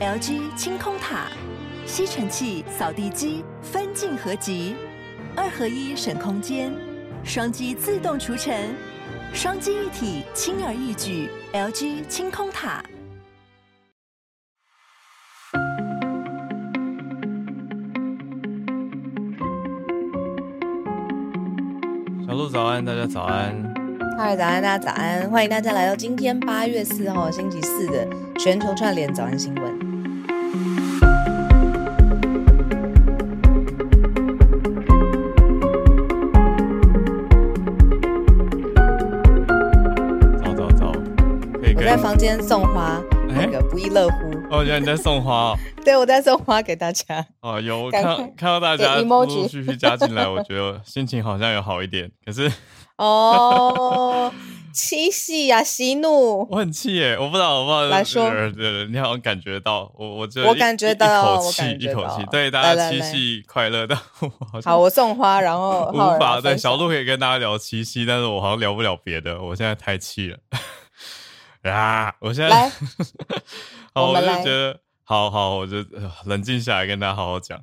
LG 清空塔，吸尘器、扫地机分镜合集，二合一省空间，双击自动除尘，双机一体轻而易举。LG 清空塔。小鹿早安，大家早安。嗨，早安，大家早安！欢迎大家来到今天八月四号星期四的全球串联早安新闻。我在房间送花，那个不亦乐乎。哦，原来你在送花哦。对，我在送花给大家。哦，有看看到大家陆陆续续加进来，我觉得心情好像有好一点。可是。哦，七夕呀，息怒，我很气耶！我不知道，我不知道来说，你好像感觉到我，我就我感觉到一口气，一口气，对大家七夕快乐的。好，我送花，然后无法对小鹿可以跟大家聊七夕，但是我好像聊不了别的，我现在太气了啊！我现在来，好，我就觉得，好好，我就冷静下来跟大家好好讲。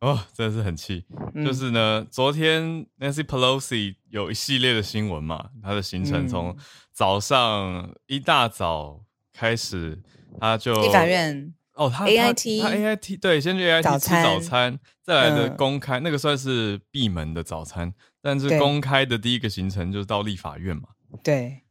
哦，真的是很气，嗯、就是呢，昨天 Nancy Pelosi 有一系列的新闻嘛，她的行程从早上一大早开始，她就立法院哦，他 AIT 他，AIT 对，先去 AIT 吃早餐，再来的公开、嗯、那个算是闭门的早餐，但是公开的第一个行程就是到立法院嘛，对，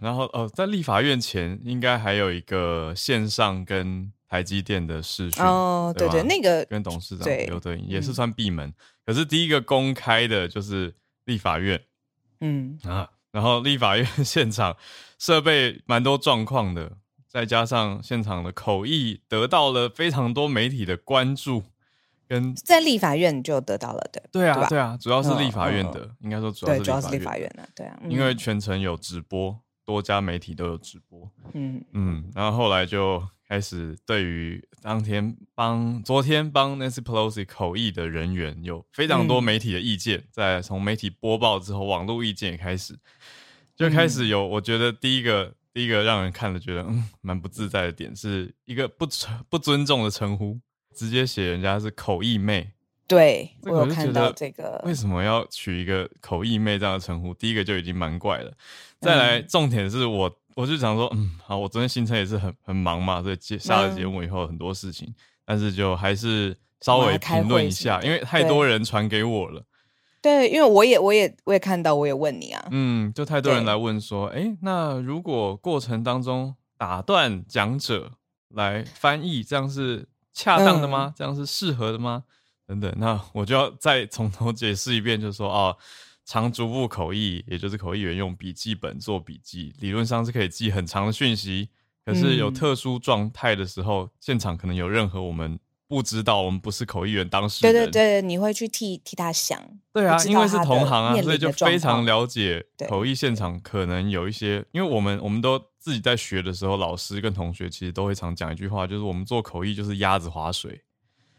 然后哦，在立法院前应该还有一个线上跟。台积电的视讯哦，对对，那个跟董事长刘德英也是算闭门，可是第一个公开的就是立法院，嗯。啊，然后立法院 现场设备蛮多状况的，再加上现场的口译得到了非常多媒体的关注，跟在立法院就得到了对，对啊对啊，主要是立法院的，应该说主要是主要是立法院的，对啊，因为全程有直播，多家媒体都有直播，嗯嗯，然后后来就。开始对于当天帮昨天帮 Nancy Pelosi 口译的人员有非常多媒体的意见，在从媒体播报之后，网络意见也开始就开始有。我觉得第一个第一个让人看了觉得嗯蛮不自在的点，是一个不不尊重的称呼，直接写人家是口译妹。对，我有看到这个，为什么要取一个口译妹这样的称呼？第一个就已经蛮怪了。再来，重点是我。我就想说，嗯，好，我昨天行程也是很很忙嘛，所以接下了节目以后很多事情，嗯、但是就还是稍微评论一下，因为太多人传给我了。对，因为我也我也我也看到，我也问你啊，嗯，就太多人来问说，哎那如果过程当中打断讲者来翻译，这样是恰当的吗？嗯、这样是适合的吗？等等，那我就要再从头解释一遍，就是说，哦。长逐步口译，也就是口译员用笔记本做笔记，理论上是可以记很长的讯息。可是有特殊状态的时候，嗯、现场可能有任何我们不知道，我们不是口译员当事人。对对对，你会去替替他想。对啊，因为是同行啊，所以就非常了解口译现场可能有一些。因为我们我们都自己在学的时候，老师跟同学其实都会常讲一句话，就是我们做口译就是鸭子划水。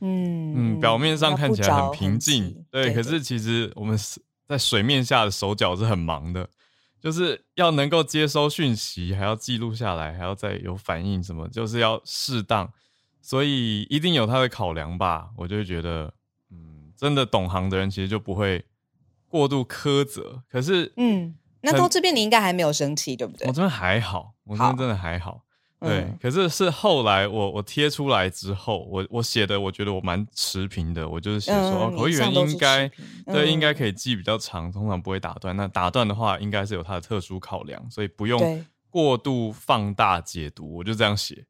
嗯嗯，表面上看起来很平静，对，可是其实我们是。在水面下的手脚是很忙的，就是要能够接收讯息，还要记录下来，还要再有反应，什么就是要适当，所以一定有他的考量吧。我就会觉得，嗯，真的懂行的人其实就不会过度苛责。可是，嗯，那到这边你应该还没有生气，对不对？我这边还好，我这边真的还好。对，嗯、可是是后来我我贴出来之后，我我写的我觉得我蛮持平的，我就是写说、口译员应该、嗯、对应该可以记比较长，通常不会打断。那打断的话，应该是有它的特殊考量，所以不用过度放大解读。我就这样写，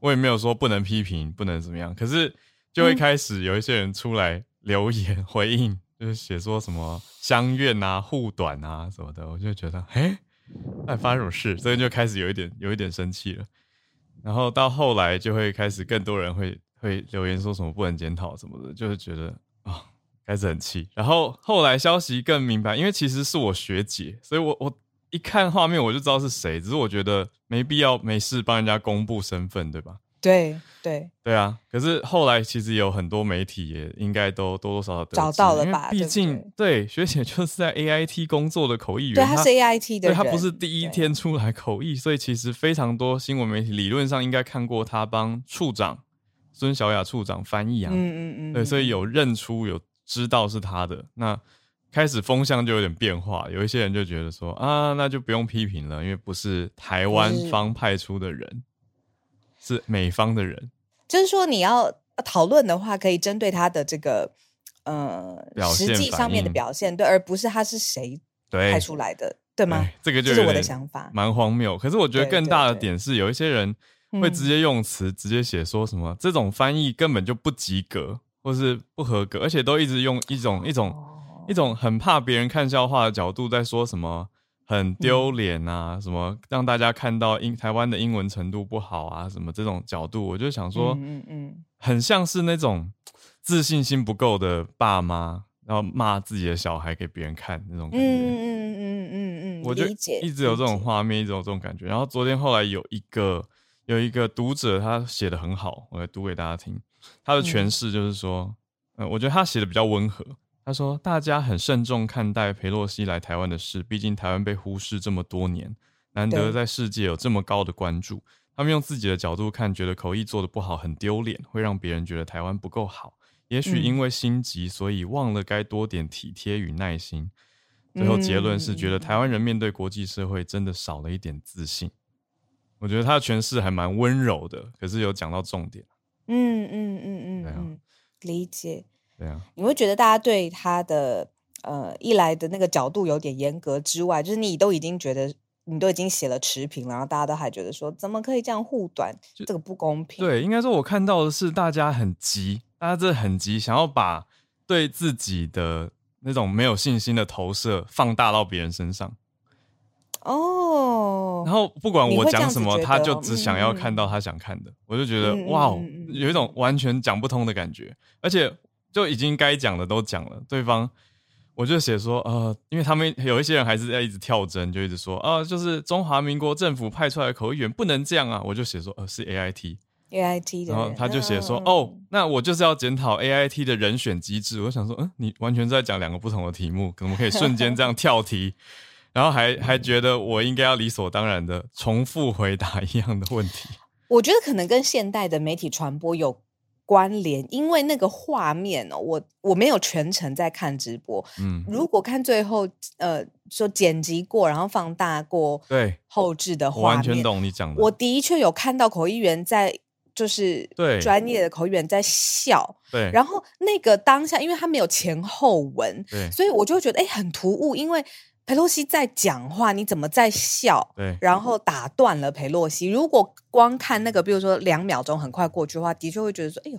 我也没有说不能批评，不能怎么样。可是就会开始有一些人出来留言、嗯、回应，就是写说什么相怨啊、护短啊什么的，我就觉得哎，哎发生什么事？所以就开始有一点有一点生气了。然后到后来就会开始更多人会会留言说什么不能检讨什么的，就是觉得啊、哦、开始很气。然后后来消息更明白，因为其实是我学姐，所以我我一看画面我就知道是谁。只是我觉得没必要没事帮人家公布身份，对吧？对对对啊！可是后来其实有很多媒体也应该都多多少少找到了吧？毕竟对，学姐就是在 AIT 工作的口译员，对，他是 AIT 的，对，他不是第一天出来口译，所以其实非常多新闻媒体理论上应该看过他帮处长孙小雅处长翻译啊，嗯嗯嗯，对，所以有认出有知道是他的，那开始风向就有点变化，有一些人就觉得说啊，那就不用批评了，因为不是台湾方派出的人，是，美方的人，就是说你要讨论的话，可以针对他的这个呃实际上面的表现，对，而不是他是谁派出来的，对，对吗？这个就是我的想法，蛮荒谬。可是我觉得更大的点是，有一些人。会直接用词、嗯、直接写说什么这种翻译根本就不及格，或是不合格，而且都一直用一种一种、哦、一种很怕别人看笑话的角度在说什么很丢脸啊，嗯、什么让大家看到英台湾的英文程度不好啊，什么这种角度，我就想说，嗯嗯，很像是那种 自信心不够的爸妈，然后骂自己的小孩给别人看那种感觉，嗯嗯嗯嗯嗯嗯，我就一直有这种画面，一直有这种感觉。然后昨天后来有一个。有一个读者，他写的很好，我来读给大家听。他的诠释就是说，嗯，呃，我觉得他写的比较温和。他说，大家很慎重看待裴洛西来台湾的事，毕竟台湾被忽视这么多年，难得在世界有这么高的关注。他们用自己的角度看，觉得口译做的不好很丢脸，会让别人觉得台湾不够好。也许因为心急，所以忘了该多点体贴与耐心。最后结论是，觉得台湾人面对国际社会真的少了一点自信。我觉得他的诠释还蛮温柔的，可是有讲到重点。嗯嗯嗯嗯，对啊，理解。对啊，你会觉得大家对他的呃一来的那个角度有点严格之外，就是你都已经觉得你都已经写了持平，然后大家都还觉得说怎么可以这样护短，就这个不公平。对，应该说我看到的是大家很急，大家真的很急，想要把对自己的那种没有信心的投射放大到别人身上。哦，然后不管我讲什么，他就只想要看到他想看的，嗯、我就觉得、嗯、哇，有一种完全讲不通的感觉，而且就已经该讲的都讲了，对方我就写说呃，因为他们有一些人还是在一直跳针，就一直说啊、呃，就是中华民国政府派出来的口译员不能这样啊，我就写说呃是 A I T A I T 的，然后他就写说、嗯、哦，那我就是要检讨 A I T 的人选机制，我想说嗯，你完全在讲两个不同的题目，可能可以瞬间这样跳题。然后还还觉得我应该要理所当然的重复回答一样的问题。我觉得可能跟现代的媒体传播有关联，因为那个画面哦，我我没有全程在看直播。嗯，如果看最后呃说剪辑过，然后放大过，对后置的画面，完全懂你讲的。我的确有看到口译员在，就是对专业的口译员在笑。对，然后那个当下，因为他没有前后文，对，所以我就会觉得哎很突兀，因为。裴洛西在讲话，你怎么在笑？对，然后打断了裴洛西。如果光看那个，比如说两秒钟很快过去的话，的确会觉得说：“哎呦，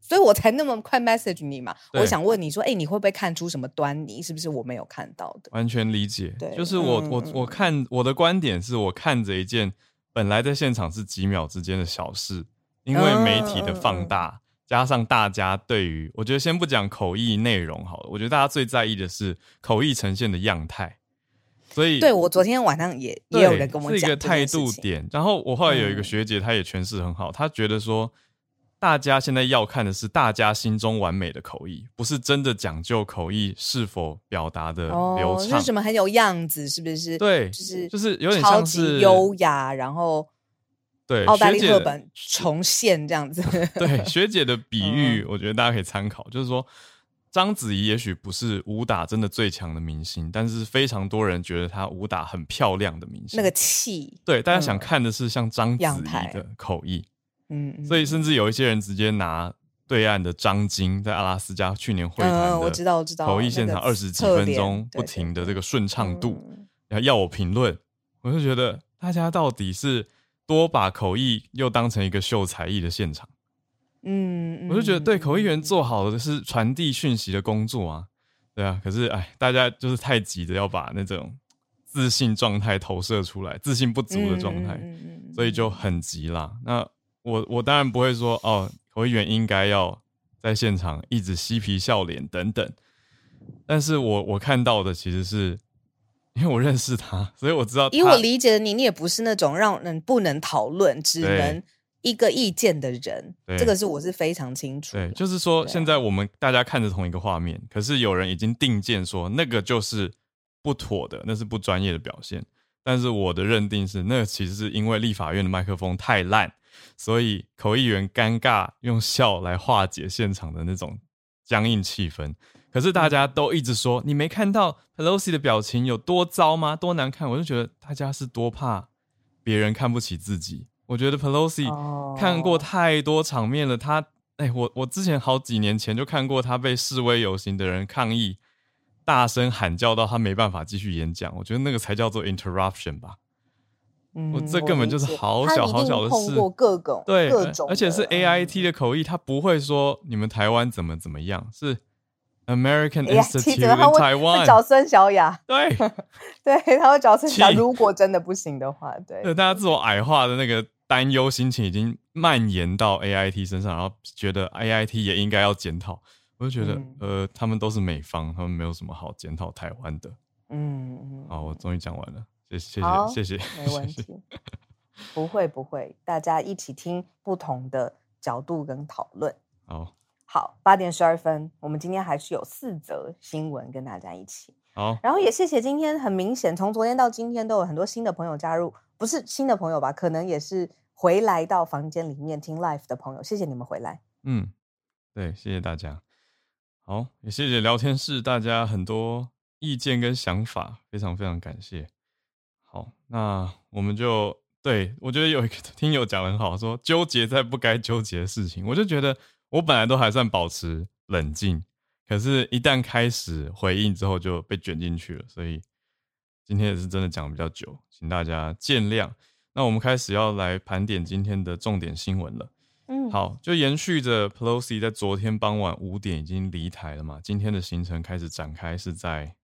所以我才那么快 message 你嘛。”我想问你说：“哎，你会不会看出什么端倪？是不是我没有看到的？”完全理解，对，就是我我我看我的观点是我看着一件本来在现场是几秒之间的小事，因为媒体的放大，加上大家对于我觉得先不讲口译内容好了，我觉得大家最在意的是口译呈现的样态。所以，对，我昨天晚上也也有人跟我讲是一个态度点。然后我后来有一个学姐，她也诠释很好，她、嗯、觉得说，大家现在要看的是大家心中完美的口译，不是真的讲究口译是否表达的流畅，是什么很有样子，是不是？对，就是就是有点像是优雅，然后对奥黛丽赫本重现这样子。对，学姐的比喻，我觉得大家可以参考，就是说。章子怡也许不是武打真的最强的明星，但是非常多人觉得她武打很漂亮的明星。那个气，对，大家想看的是像章子怡的口译，嗯，所以甚至有一些人直接拿对岸的张晶在阿拉斯加去年会谈的，我知道，我知道，口译现场二十几分钟不停的这个顺畅度，然后要我评论，我就觉得大家到底是多把口译又当成一个秀才艺的现场。嗯，我就觉得对口译员做好的是传递讯息的工作啊，对啊。可是哎，大家就是太急着要把那种自信状态投射出来，自信不足的状态，所以就很急啦。那我我当然不会说哦，口译员应该要在现场一直嬉皮笑脸等等。但是我我看到的其实是因为我认识他，所以我知道。以我理解的你，你也不是那种让人不能讨论，只能。一个意见的人，对这个是我是非常清楚的。对，就是说，现在我们大家看着同一个画面，可是有人已经定见说那个就是不妥的，那是不专业的表现。但是我的认定是，那个其实是因为立法院的麦克风太烂，所以口译员尴尬用笑来化解现场的那种僵硬气氛。可是大家都一直说，你没看到 Pelosi 的表情有多糟吗？多难看？我就觉得大家是多怕别人看不起自己。我觉得 Pelosi 看过太多场面了，他哎，我我之前好几年前就看过他被示威游行的人抗议，大声喊叫到他没办法继续演讲。我觉得那个才叫做 interruption 吧。嗯，我这根本就是好小好小的事。各种对，各种而且是 AIT 的口译，他不会说你们台湾怎么怎么样，是。American Institute in Taiwan，找孙小雅，对，对，他会找孙小雅。如果真的不行的话，对，对，大家自我矮化的那个担忧心情已经蔓延到 AIT 身上，然后觉得 AIT 也应该要检讨。我就觉得，嗯、呃，他们都是美方，他们没有什么好检讨台湾的。嗯嗯，好，我终于讲完了，谢谢，谢谢，谢谢，没问题，不会不会，大家一起听不同的角度跟讨论。好。好，八点十二分，我们今天还是有四则新闻跟大家一起。好，然后也谢谢今天很明显，从昨天到今天都有很多新的朋友加入，不是新的朋友吧？可能也是回来到房间里面听 live 的朋友，谢谢你们回来。嗯，对，谢谢大家。好，也谢谢聊天室大家很多意见跟想法，非常非常感谢。好，那我们就对，我觉得有一个 听友讲的很好，说纠结在不该纠结的事情，我就觉得。我本来都还算保持冷静，可是，一旦开始回应之后，就被卷进去了。所以今天也是真的讲比较久，请大家见谅。那我们开始要来盘点今天的重点新闻了。嗯，好，就延续着 Pelosi 在昨天傍晚五点已经离台了嘛，今天的行程开始展开，是在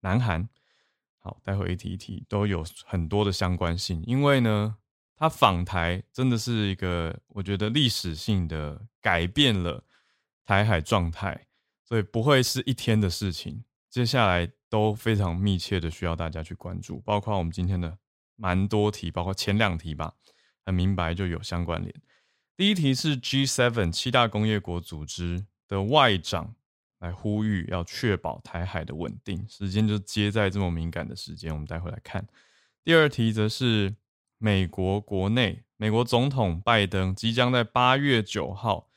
南韩。好，待会一提一提都有很多的相关性，因为呢。他访台真的是一个，我觉得历史性的改变了台海状态，所以不会是一天的事情。接下来都非常密切的需要大家去关注，包括我们今天的蛮多题，包括前两题吧，很明白就有相关联。第一题是 G7 七大工业国组织的外长来呼吁要确保台海的稳定，时间就接在这么敏感的时间，我们待会来看。第二题则是。美国国内，美国总统拜登即将在八月九号，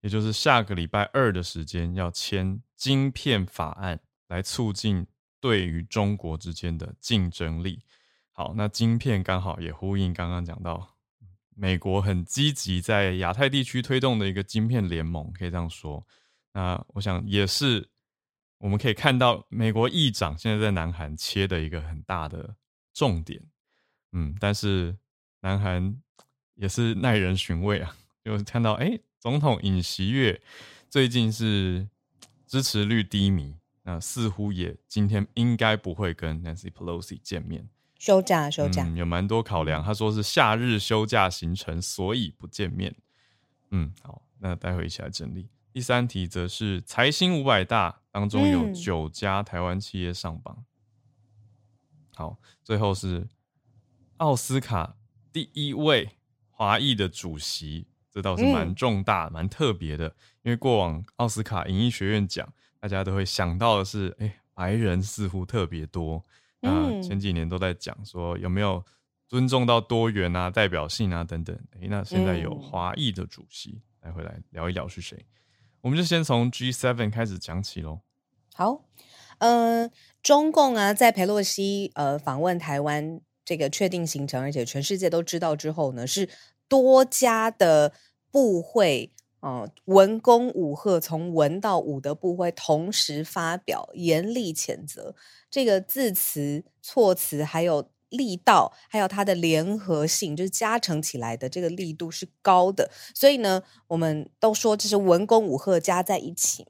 也就是下个礼拜二的时间，要签晶片法案，来促进对于中国之间的竞争力。好，那晶片刚好也呼应刚刚讲到，美国很积极在亚太地区推动的一个晶片联盟，可以这样说。那我想也是我们可以看到，美国议长现在在南韩切的一个很大的重点。嗯，但是南韩也是耐人寻味啊，就是看到哎、欸，总统尹锡悦最近是支持率低迷，那似乎也今天应该不会跟 Nancy Pelosi 见面，休假休假，嗯、有蛮多考量。他说是夏日休假行程，所以不见面。嗯，好，那待会一起来整理。第三题则是财新五百大当中有九家台湾企业上榜。嗯、好，最后是。奥斯卡第一位华裔的主席，这倒是蛮重大、蛮、嗯、特别的。因为过往奥斯卡影艺学院奖，大家都会想到的是，哎、欸，白人似乎特别多。那前几年都在讲说有没有尊重到多元啊、代表性啊等等。哎、欸，那现在有华裔的主席，来回来聊一聊是谁？我们就先从 G7 开始讲起喽。好，呃，中共啊，在佩洛西呃访问台湾。这个确定行程，而且全世界都知道之后呢，是多家的部会，啊、文公武吓，从文到武的部会同时发表严厉谴责，这个字词、措辞还有力道，还有它的联合性，就是加成起来的这个力度是高的，所以呢，我们都说这是文公武吓加在一起。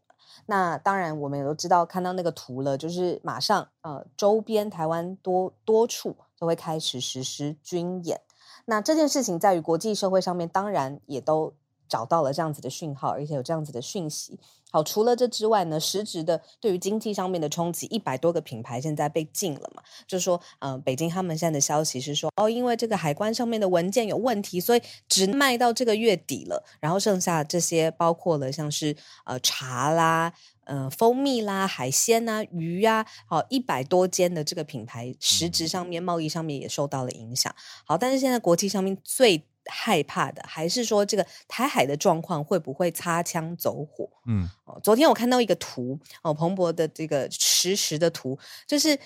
那当然，我们也都知道，看到那个图了，就是马上呃，周边台湾多多处都会开始实施军演。那这件事情在于国际社会上面，当然也都找到了这样子的讯号，而且有这样子的讯息。好，除了这之外呢，实质的对于经济上面的冲击，一百多个品牌现在被禁了嘛？就是说，嗯、呃，北京他们现在的消息是说，哦，因为这个海关上面的文件有问题，所以只卖到这个月底了。然后剩下这些包括了像是呃茶啦、呃蜂蜜啦、海鲜啊、鱼呀、啊，好一百多间的这个品牌，实质上面贸易上面也受到了影响。好，但是现在国际上面最害怕的，还是说这个台海的状况会不会擦枪走火？嗯，哦，昨天我看到一个图，哦，彭博的这个实时的图，就是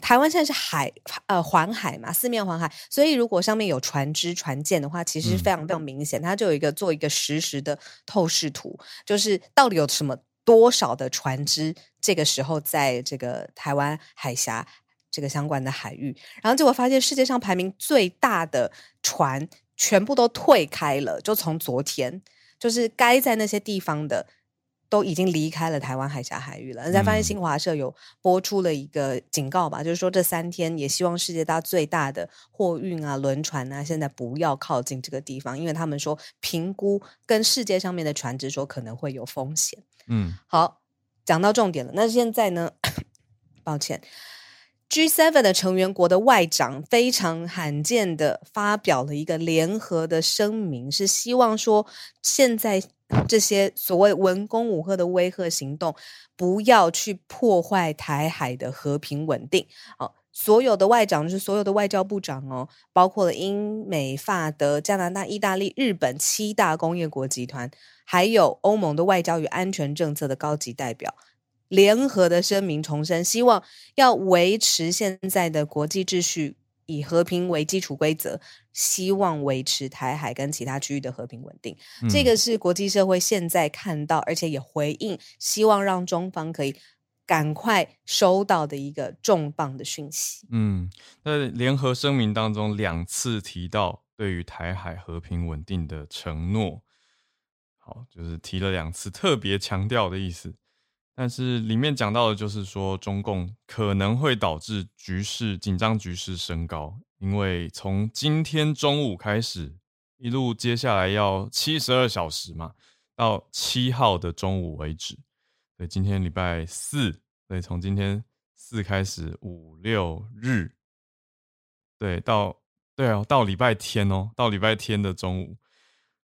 台湾现在是海呃环海嘛，四面环海，所以如果上面有船只船舰的话，其实非常非常明显，它就有一个做一个实时的透视图，就是到底有什么多少的船只，这个时候在这个台湾海峡。这个相关的海域，然后结果发现世界上排名最大的船全部都退开了，就从昨天，就是该在那些地方的都已经离开了台湾海峡海域了。人家发现新华社有播出了一个警告吧，就是说这三天也希望世界大最大的货运啊轮船啊，现在不要靠近这个地方，因为他们说评估跟世界上面的船只说可能会有风险。嗯，好，讲到重点了，那现在呢？抱歉。G7 的成员国的外长非常罕见的发表了一个联合的声明，是希望说现在这些所谓文攻武吓的威吓行动不要去破坏台海的和平稳定。哦，所有的外长就是所有的外交部长哦，包括了英美法德加拿大、意大利、日本七大工业国集团，还有欧盟的外交与安全政策的高级代表。联合的声明重申，希望要维持现在的国际秩序，以和平为基础规则，希望维持台海跟其他区域的和平稳定。嗯。这个是国际社会现在看到，而且也回应，希望让中方可以赶快收到的一个重磅的讯息。嗯，那联合声明当中两次提到对于台海和平稳定的承诺，好，就是提了两次，特别强调的意思。但是里面讲到的就是说，中共可能会导致局势紧张，局势升高，因为从今天中午开始，一路接下来要七十二小时嘛，到七号的中午为止。对，今天礼拜四，对，从今天四开始，五六日，对，到对哦，到礼拜天哦，到礼拜天的中午，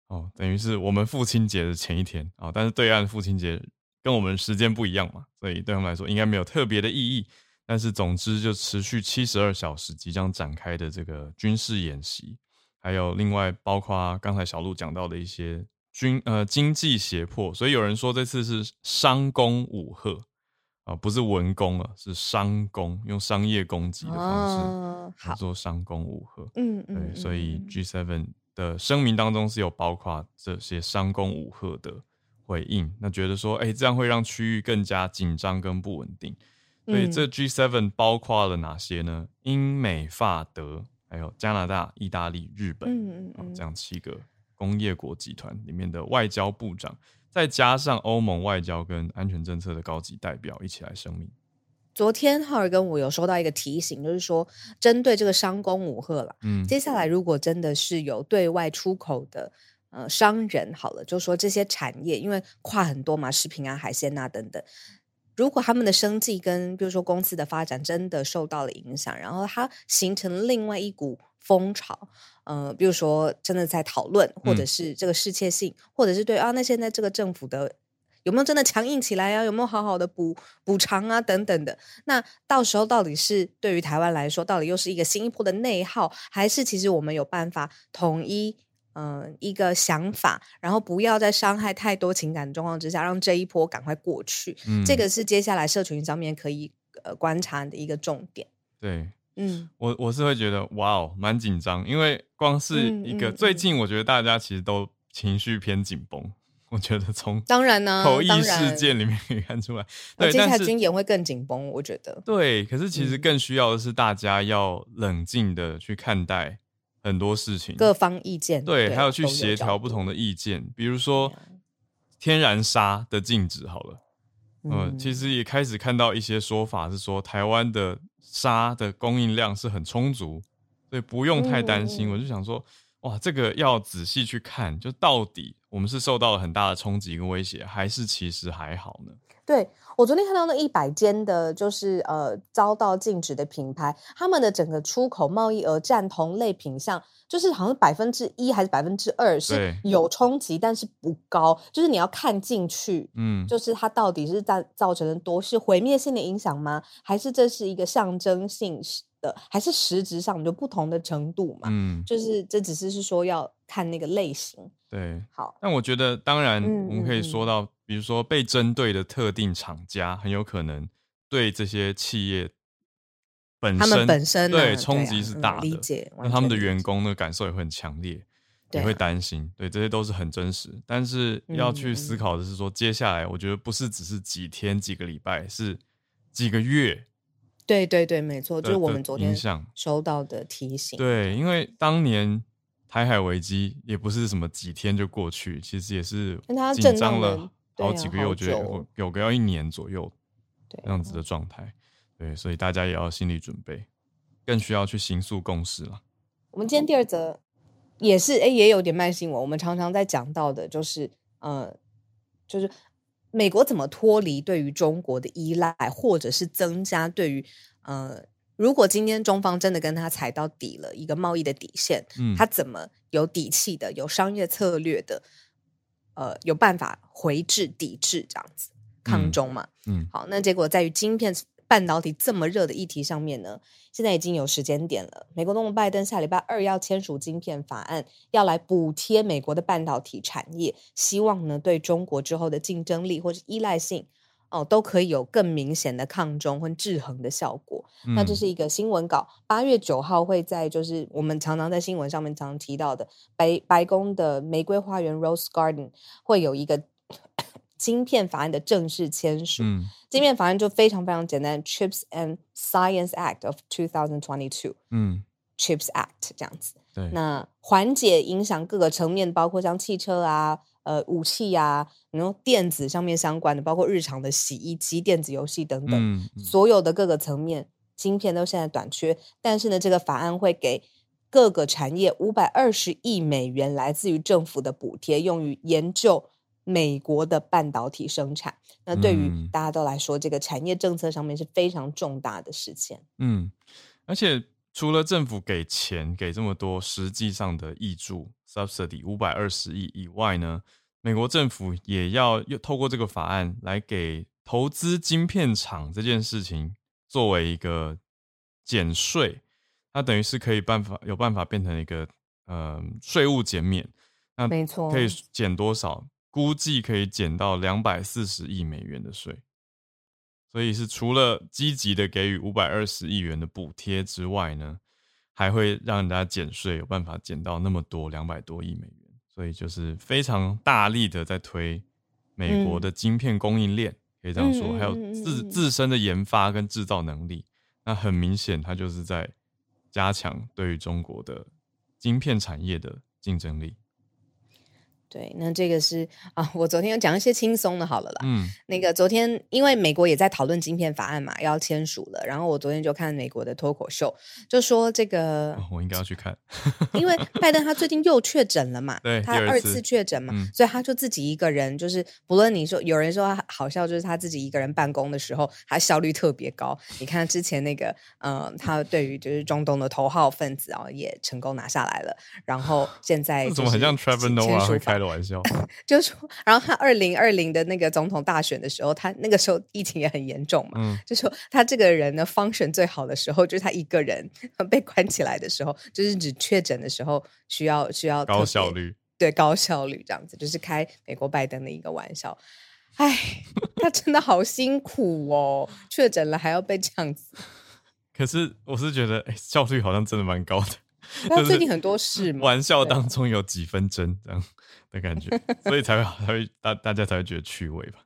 哦，等于是我们父亲节的前一天啊，哦，但是对岸父亲节。跟我们时间不一样嘛，所以对他们来说应该没有特别的意义。但是总之就持续七十二小时即将展开的这个军事演习，还有另外包括刚才小鹿讲到的一些军呃经济胁迫，所以有人说这次是商攻武吓啊，不是文攻啊，是商攻，用商业攻击的方式做商攻武吓。嗯嗯，对，所以 G7 的声明当中是有包括这些商攻武吓的。回应，那觉得说，哎、欸，这样会让区域更加紧张跟不稳定。所以这 G7 包括了哪些呢？英美法德，还有加拿大、意大利、日本，嗯嗯嗯，这样七个工业国集团里面的外交部长，再加上欧盟外交跟安全政策的高级代表一起来声明。昨天浩尔跟我有收到一个提醒，就是说针对这个商工武吓了，嗯，接下来如果真的是有对外出口的。呃，商人好了，就说这些产业，因为跨很多嘛，食品啊、海鲜啊等等，如果他们的生计跟比如说公司的发展真的受到了影响，然后它形成另外一股风潮，呃，比如说真的在讨论，或者是这个世切性，嗯、或者是对啊，那现在这个政府的有没有真的强硬起来啊？有没有好好的补补偿啊？等等的，那到时候到底是对于台湾来说，到底又是一个新一波的内耗，还是其实我们有办法统一？嗯、呃，一个想法，然后不要在伤害太多情感的状况之下，让这一波赶快过去。嗯，这个是接下来社群上面可以呃观察的一个重点。对，嗯，我我是会觉得哇哦，蛮紧张，因为光是一个、嗯嗯、最近，我觉得大家其实都情绪偏紧绷。我觉得从当然呢，口译事件里面可以看出来，对，接下来军演会更紧绷。我觉得对，可是其实更需要的是大家要冷静的去看待。很多事情，各方意见对，还有去协调不同的意见，比如说天然砂的禁止，好了，嗯、呃，其实也开始看到一些说法是说，台湾的砂的供应量是很充足，所以不用太担心。嗯、我就想说，哇，这个要仔细去看，就到底我们是受到了很大的冲击跟威胁，还是其实还好呢？对，我昨天看到那一百间的，就是呃遭到禁止的品牌，他们的整个出口贸易额占同类品项，就是好像百分之一还是百分之二是有冲击，但是不高。就是你要看进去，嗯，就是它到底是在造成的多是毁灭性的影响吗？还是这是一个象征性的，还是实质上就不同的程度嘛？嗯，就是这只是是说要看那个类型。对，好。但我觉得，当然我们可以说到，嗯嗯嗯，比如说被针对的特定厂家，很有可能对这些企业本身，他们本身对冲击是大的，嗯、理解。那他们的员工的感受也会很强烈，也会担心。对，这些都是很真实。但是要去思考的是说，接下来我觉得不是只是几天、几个礼拜，是几个月。对对对，没错，就是我们昨天收到的提醒。对，因为当年台海危机也不是什么几天就过去，其实也是紧张了好几个月，我觉得有有个要一年左右这样子的状态。对，所以大家也要心理准备，更需要去形塑共识了。我们今天第二则也是，哎，也有点慢新闻。我们常常在讲到的，就是呃，就是。美国怎么脱离对于中国的依赖，或者是增加对于呃，如果今天中方真的跟他踩到底了一个贸易的底线，嗯，他怎么有底气的、有商业策略的，呃，有办法回制、抵制这样子抗中嘛？嗯，嗯好，那结果在于晶片。半导体这么热的议题上面呢，现在已经有时间点了。美国总统拜登下礼拜二要签署晶片法案，要来补贴美国的半导体产业，希望呢对中国之后的竞争力或是依赖性哦，都可以有更明显的抗中或制衡的效果。嗯、那这是一个新闻稿，八月九号会在就是我们常常在新闻上面常常提到的白白宫的玫瑰花园 （Rose Garden） 会有一个。晶片法案的正式签署，嗯，晶片法案就非常非常简单，Chips and Science Act of 2022，嗯，Chips Act 这样子，对，那缓解影响各个层面，包括像汽车啊、呃武器啊，然后电子上面相关的，包括日常的洗衣机、电子游戏等等，嗯，所有的各个层面，晶片都现在短缺，但是呢，这个法案会给各个产业五百二十亿美元来自于政府的补贴，用于研究。美国的半导体生产，那对于大家都来说，嗯、这个产业政策上面是非常重大的事情。嗯，而且除了政府给钱给这么多实际上的挹注 （subsidy） 五百二十亿以外呢，美国政府也要又透过这个法案来给投资晶片厂这件事情作为一个减税，它等于是可以办法有办法变成一个呃税务减免。那没错，可以减多少？估计可以减到两百四十亿美元的税，所以是除了积极的给予五百二十亿元的补贴之外呢，还会让人家减税，有办法减到那么多两百多亿美元，所以就是非常大力的在推美国的晶片供应链，嗯、可以这样说，还有自自身的研发跟制造能力，那很明显，它就是在加强对于中国的晶片产业的竞争力。对，那这个是啊，我昨天有讲一些轻松的，好了啦。嗯，那个昨天因为美国也在讨论晶片法案嘛，要签署了，然后我昨天就看美国的脱口秀，就说这个，哦、我应该要去看，因为拜登他最近又确诊了嘛，对，他二次确诊嘛，嗯、所以他就自己一个人，就是不论你说有人说他好笑，就是他自己一个人办公的时候，他效率特别高。你看之前那个，嗯、呃，他对于就是中东的头号分子啊、哦，也成功拿下来了，然后现在怎么很像 Trevor Noah 开的玩笑，就说，然后他二零二零的那个总统大选的时候，他那个时候疫情也很严重嘛，嗯、就说他这个人呢，function 最好的时候就是他一个人 被关起来的时候，就是指确诊的时候需要需要高效率，对高效率这样子，就是开美国拜登的一个玩笑。哎，他真的好辛苦哦，确诊了还要被这样子。可是我是觉得，哎，效率好像真的蛮高的。他最近很多事嘛，玩笑当中有几分真这样的感觉，所以才会才会大大家才会觉得趣味吧。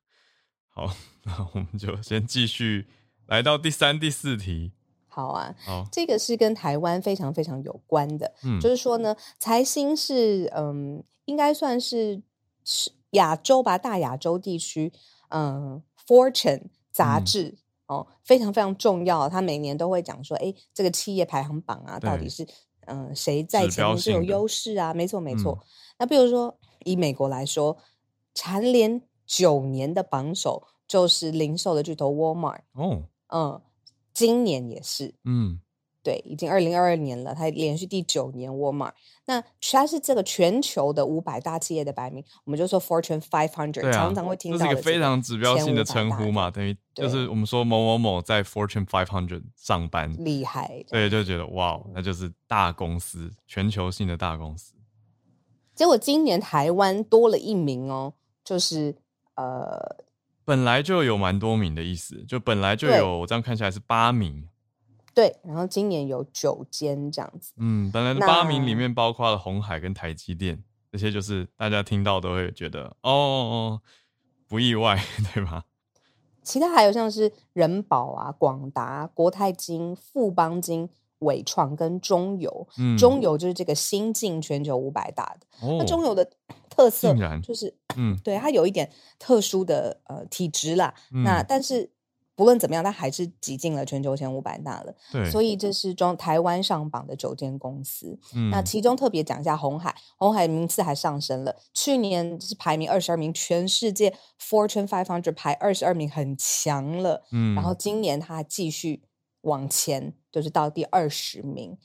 好，那我们就先继续来到第三、第四题。好啊，好，这个是跟台湾非常非常有关的，嗯，就是说呢，财新是嗯，应该算是是亚洲吧，大亚洲地区，嗯，Fortune 杂志、嗯、哦，非常非常重要，它每年都会讲说，哎，这个企业排行榜啊，到底是。嗯，谁在前面是有优势啊？没错，没错。嗯、那比如说，以美国来说，蝉联九年的榜首就是零售的巨头 Walmart。哦，嗯，今年也是。嗯，对，已经二零二二年了，它连续第九年 Walmart。那它是这个全球的五百大企业的排名，我们就说 Fortune Five Hundred，、啊、常常会听到这是一个非常指标性的称呼嘛，等于就是我们说某某某在 Fortune Five Hundred 上班，厉害，对，就觉得哇，那就是大公司，全球性的大公司。结果今年台湾多了一名哦，就是呃，本来就有蛮多名的意思，就本来就有，我这样看起来是八名。对，然后今年有九间这样子。嗯，本来的八名里面包括了红海跟台积电，这些就是大家听到都会觉得哦，哦，不意外，对吧？其他还有像是人保啊、广达、国泰金、富邦金、伟创跟中油。嗯，中油就是这个新进全球五百大的。哦，那中油的 特色就是，嗯，对，它有一点特殊的呃体质啦。嗯，那但是。无论怎么样，它还是挤进了全球前五百大了。对，所以这是中台湾上榜的九间公司。嗯，那其中特别讲一下红海，红海名次还上升了，去年是排名二十二名，全世界 Fortune Five Hundred 排二十二名，很强了。嗯，然后今年它还继续往前，就是到第二十名。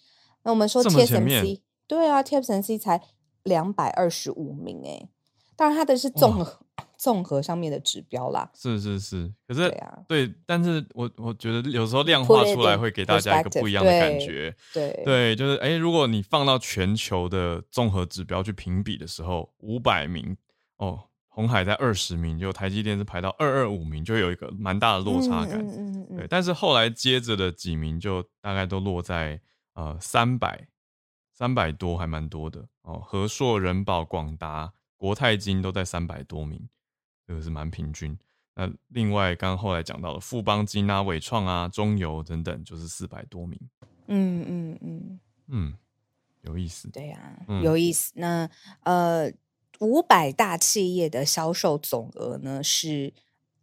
那我们说 TSMC，对啊，TSMC 才两百二十五名哎，当然它的是综合。综合上面的指标啦，是是是，可是对啊，对，但是我我觉得有时候量化出来会给大家一个不一样的感觉，对对，对，就是哎，如果你放到全球的综合指标去评比的时候，五百名哦，红海在二十名，就台积电是排到二二五名，就有一个蛮大的落差感，嗯嗯嗯，对，但是后来接着的几名就大概都落在呃三百三百多，还蛮多的哦，和硕、人保、广达、国泰金都在三百多名。这个是蛮平均。那另外，刚刚后来讲到了富邦金啊、纬创啊、中油等等，就是四百多名。嗯嗯嗯嗯，有意思。对呀、啊，嗯、有意思。那呃，五百大企业的销售总额呢，是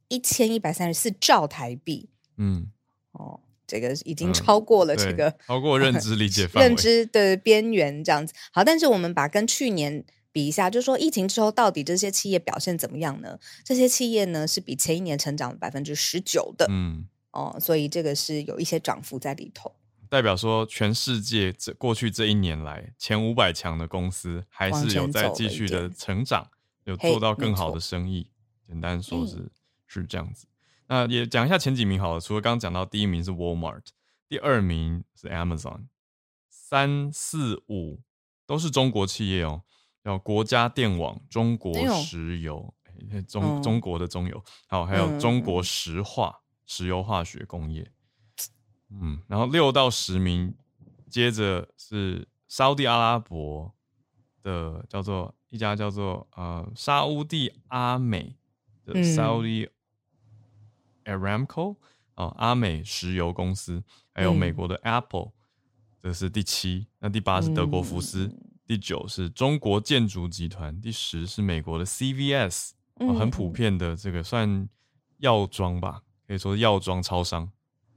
一千一百三十四兆台币。嗯，哦，这个已经超过了这个、嗯、超过认知理解 范围认知的边缘，这样子。好，但是我们把跟去年。比一下，就是说疫情之后到底这些企业表现怎么样呢？这些企业呢是比前一年成长百分之十九的，嗯，哦，所以这个是有一些涨幅在里头。代表说，全世界这过去这一年来前五百强的公司还是有在继续的成长，有做到更好的生意。简单说是、嗯、是这样子。那也讲一下前几名好了，除了刚刚讲到第一名是 Walmart，第二名是 Amazon，三四五都是中国企业哦。叫国家电网、中国石油、哎、中、嗯、中国的中油，好，还有中国石化、嗯、石油化学工业，嗯，然后六到十名，接着是沙乌地阿拉伯的叫做一家叫做呃沙乌地阿美的 Saudi Aramco 啊、哦、阿美石油公司，还有美国的 Apple，、嗯、这是第七，那第八是德国福斯。嗯第九是中国建筑集团，第十是美国的 CVS，、嗯哦、很普遍的这个算药妆吧，可以说药妆超商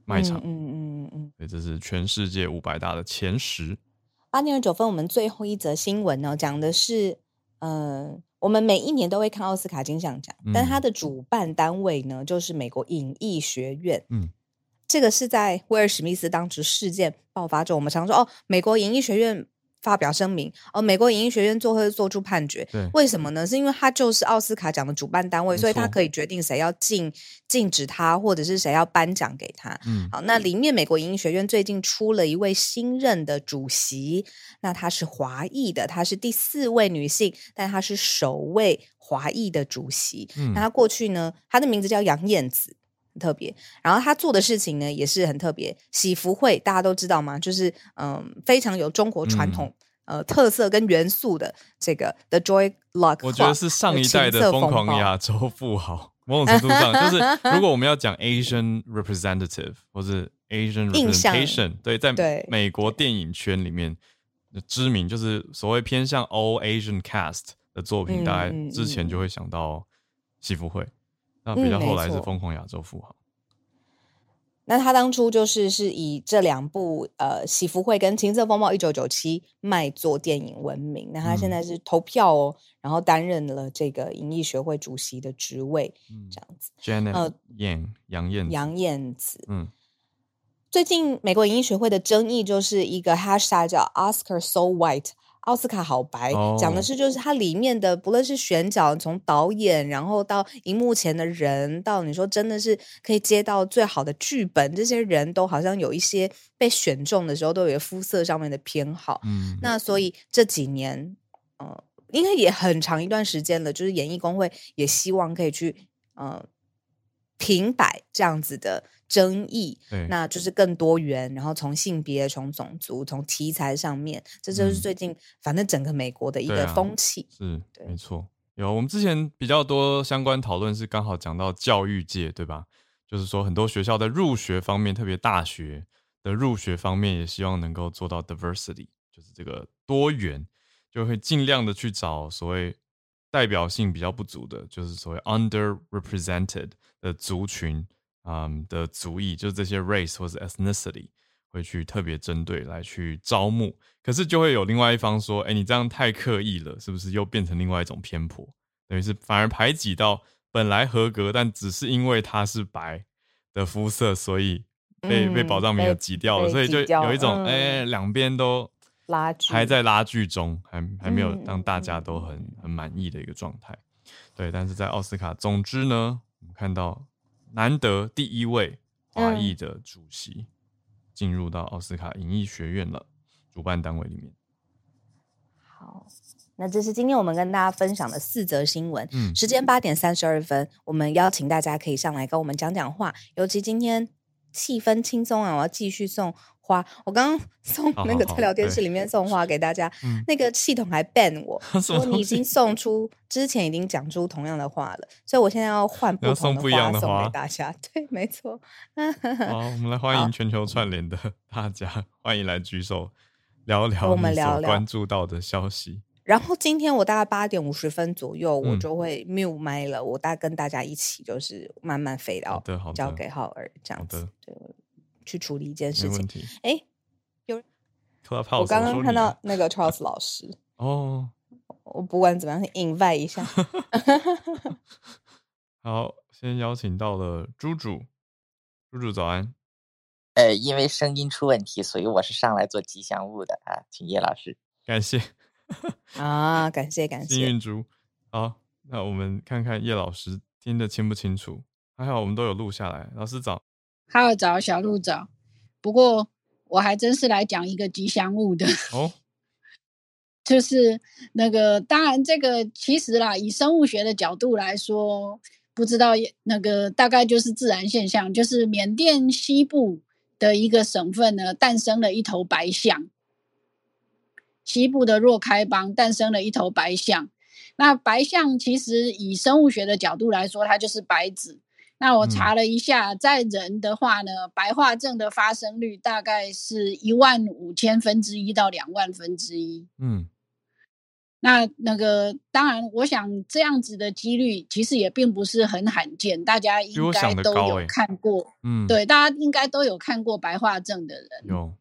卖场。嗯嗯嗯嗯，所以这是全世界五百大的前十。八点九分，我们最后一则新闻呢，讲的是，呃，我们每一年都会看奥斯卡金像奖，嗯、但它的主办单位呢，就是美国影艺学院。嗯，这个是在威尔史密斯当时事件爆发之后，我们常说哦，美国影艺学院。发表声明，哦，美国影艺学院做会做出判决，对为什么呢？是因为他就是奥斯卡奖的主办单位，所以他可以决定谁要禁禁止他，或者是谁要颁奖给他。嗯，好，那里面美国影艺学院最近出了一位新任的主席，那她是华裔的，她是第四位女性，但她是首位华裔的主席。嗯，那她过去呢，她的名字叫杨燕子。特别，然后他做的事情呢也是很特别。喜福会大家都知道吗？就是嗯，非常有中国传统、嗯、呃特色跟元素的这个 The Joy Luck。我觉得是上一代的疯狂亚洲富豪，某种程度上就是，如果我们要讲 Asian representative 或是 Asian representation，对，在美国电影圈里面的知名，就是所谓偏向 All Asian cast 的作品，嗯、大概之前就会想到喜福会。那比较后来是疯狂亚洲富豪、嗯。那他当初就是是以这两部呃《喜福会》跟《情色风暴》一九九七卖座电影闻名。那他现在是投票哦，嗯、然后担任了这个影艺学会主席的职位，嗯、这样子。Janet 呃，杨燕子，杨燕子，嗯，最近美国影艺学会的争议就是一个 hashtag 叫 Oscar So White。奥斯卡好白，讲、oh. 的是就是它里面的不论是选角，从导演，然后到荧幕前的人，到你说真的是可以接到最好的剧本，这些人都好像有一些被选中的时候都有一个肤色上面的偏好。嗯，那所以这几年，呃，应该也很长一段时间了，就是演艺工会也希望可以去呃平摆这样子的。争议，那就是更多元，然后从性别、从种族、从题材上面，这就是最近、嗯、反正整个美国的一个风气。啊、是，对没错。有我们之前比较多相关讨论是刚好讲到教育界，对吧？就是说很多学校的入学方面，特别大学的入学方面，也希望能够做到 diversity，就是这个多元，就会尽量的去找所谓代表性比较不足的，就是所谓 underrepresented 的族群。嗯的族裔，就是这些 race 或者 ethnicity 会去特别针对来去招募，可是就会有另外一方说，哎，你这样太刻意了，是不是又变成另外一种偏颇？等于是反而排挤到本来合格，但只是因为他是白的肤色，所以被、嗯、被保障名额挤掉了，所以就有一种哎，两边都拉还在拉锯中，还还没有让大家都很很满意的一个状态。对，但是在奥斯卡，总之呢，我们看到。难得第一位华裔的主席进入到奥斯卡影艺学院了，主办单位里面。好，那这是今天我们跟大家分享的四则新闻。嗯，时间八点三十二分，我们邀请大家可以上来跟我们讲讲话，尤其今天气氛轻松啊，我要继续送。花，我刚刚 送那个在聊天室里面送花给大家，好好好，那个系统还 ban 我，说你已经送出之前已经讲出同样的话了，所以我现在要换不同的花送给大家。对，没错。好，我们来欢迎全球串联的大家，欢迎来举手聊聊我们聊关注到的消息。然后今天我大概八点五十分左右，我就会 mute 麦了，我大概跟大家一起就是慢慢飞到，交给浩尔这样子。对。去处理一件事情。哎，有，我刚刚看到那个 Charles 老师 哦。我不管怎么样，invite 一下。好，先邀请到了猪猪，猪猪早安。呃，因为声音出问题，所以我是上来做吉祥物的啊，请叶老师。感谢啊，感谢感谢。幸运猪，好，那我们看看叶老师听得清不清楚？还好我们都有录下来。老师早。哈喽早，小鹿早。不过我还真是来讲一个吉祥物的哦，就是那个，当然这个其实啦，以生物学的角度来说，不知道那个大概就是自然现象，就是缅甸西部的一个省份呢，诞生了一头白象。西部的若开邦诞生了一头白象。那白象其实以生物学的角度来说，它就是白子。那我查了一下，嗯、在人的话呢，白化症的发生率大概是一万五千分之一到两万分之一。嗯，那那个当然，我想这样子的几率其实也并不是很罕见，大家应该都有看过。嗯，对，大家应该都有看过白化症的人。有，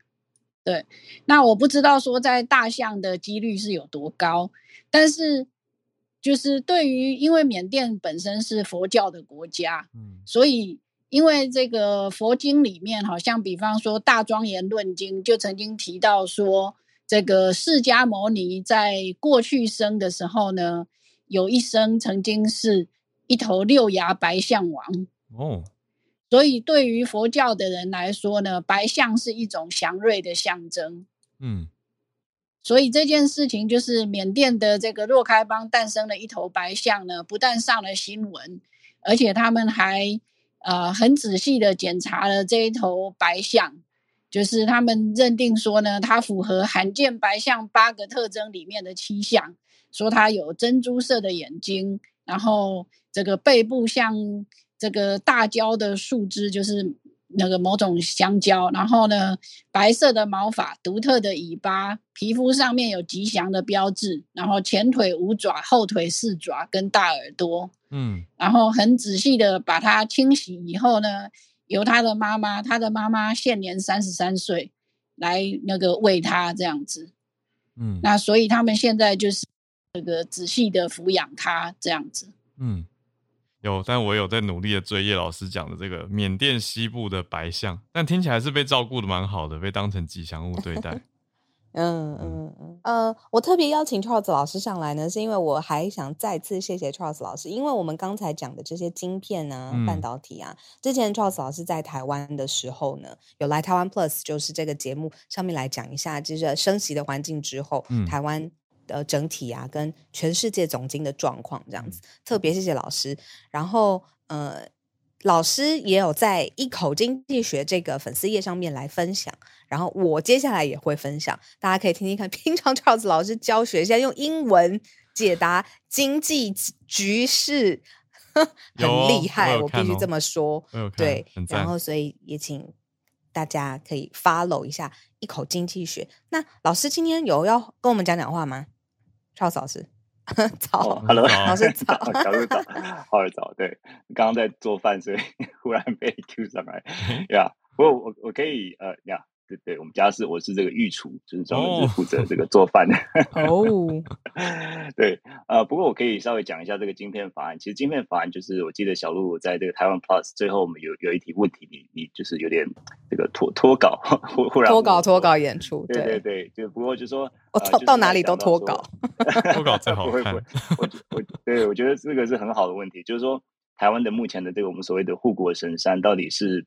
对。那我不知道说在大象的几率是有多高，但是。就是对于，因为缅甸本身是佛教的国家，嗯，所以因为这个佛经里面，好像比方说《大庄严论经》就曾经提到说，这个释迦牟尼在过去生的时候呢，有一生曾经是一头六牙白象王。哦，所以对于佛教的人来说呢，白象是一种祥瑞的象征，嗯。所以这件事情就是缅甸的这个若开邦诞生了一头白象呢，不但上了新闻，而且他们还呃很仔细的检查了这一头白象，就是他们认定说呢，它符合罕见白象八个特征里面的七项，说它有珍珠色的眼睛，然后这个背部像这个大蕉的树枝，就是。那个某种香蕉，然后呢，白色的毛发，独特的尾巴，皮肤上面有吉祥的标志，然后前腿五爪，后腿四爪跟大耳朵，嗯，然后很仔细的把它清洗以后呢，由他的妈妈，他的妈妈现年三十三岁，来那个喂他这样子，嗯，那所以他们现在就是那个仔细的抚养他这样子，嗯。有，但我有在努力的追叶老师讲的这个缅甸西部的白象，但听起来是被照顾的蛮好的，被当成吉祥物对待。嗯嗯嗯。呃，我特别邀请 Charles 老师上来呢，是因为我还想再次谢谢 Charles 老师，因为我们刚才讲的这些晶片啊、嗯、半导体啊，之前 Charles 老师在台湾的时候呢，有来台湾 Plus，就是这个节目上面来讲一下，就是升息的环境之后，嗯、台湾的整体啊，跟全世界总经的状况这样子，嗯、特别谢谢老师。然后呃，老师也有在一口经济学这个粉丝页上面来分享。然后我接下来也会分享，大家可以听听看。平常 Charles 老师教学，现在用英文解答经济局势，很厉害，我必须这么说。对，然后所以也请大家可以 follow 一下一口经济学。那老师今天有要跟我们讲讲话吗？Charles 老师，早，Hello，老师早，小鹿早，好儿早。对，刚刚在做饭，所以 忽然被 Q 上来。呀，不过我我可以呃呀。对对，我们家是我是这个御厨，就是专门是负责这个做饭的。哦，对，呃，不过我可以稍微讲一下这个晶片法案。其实晶片法案就是，我记得小鹿在这个台湾 Plus 最后我们有有一题问题，你你就是有点这个脱脱稿，忽忽然脱稿脱稿演出。对对对，就不过就说我到到哪里都脱稿，脱稿最好不会不会，我我对我觉得这个是很好的问题，就是说台湾的目前的这个我们所谓的护国神山到底是。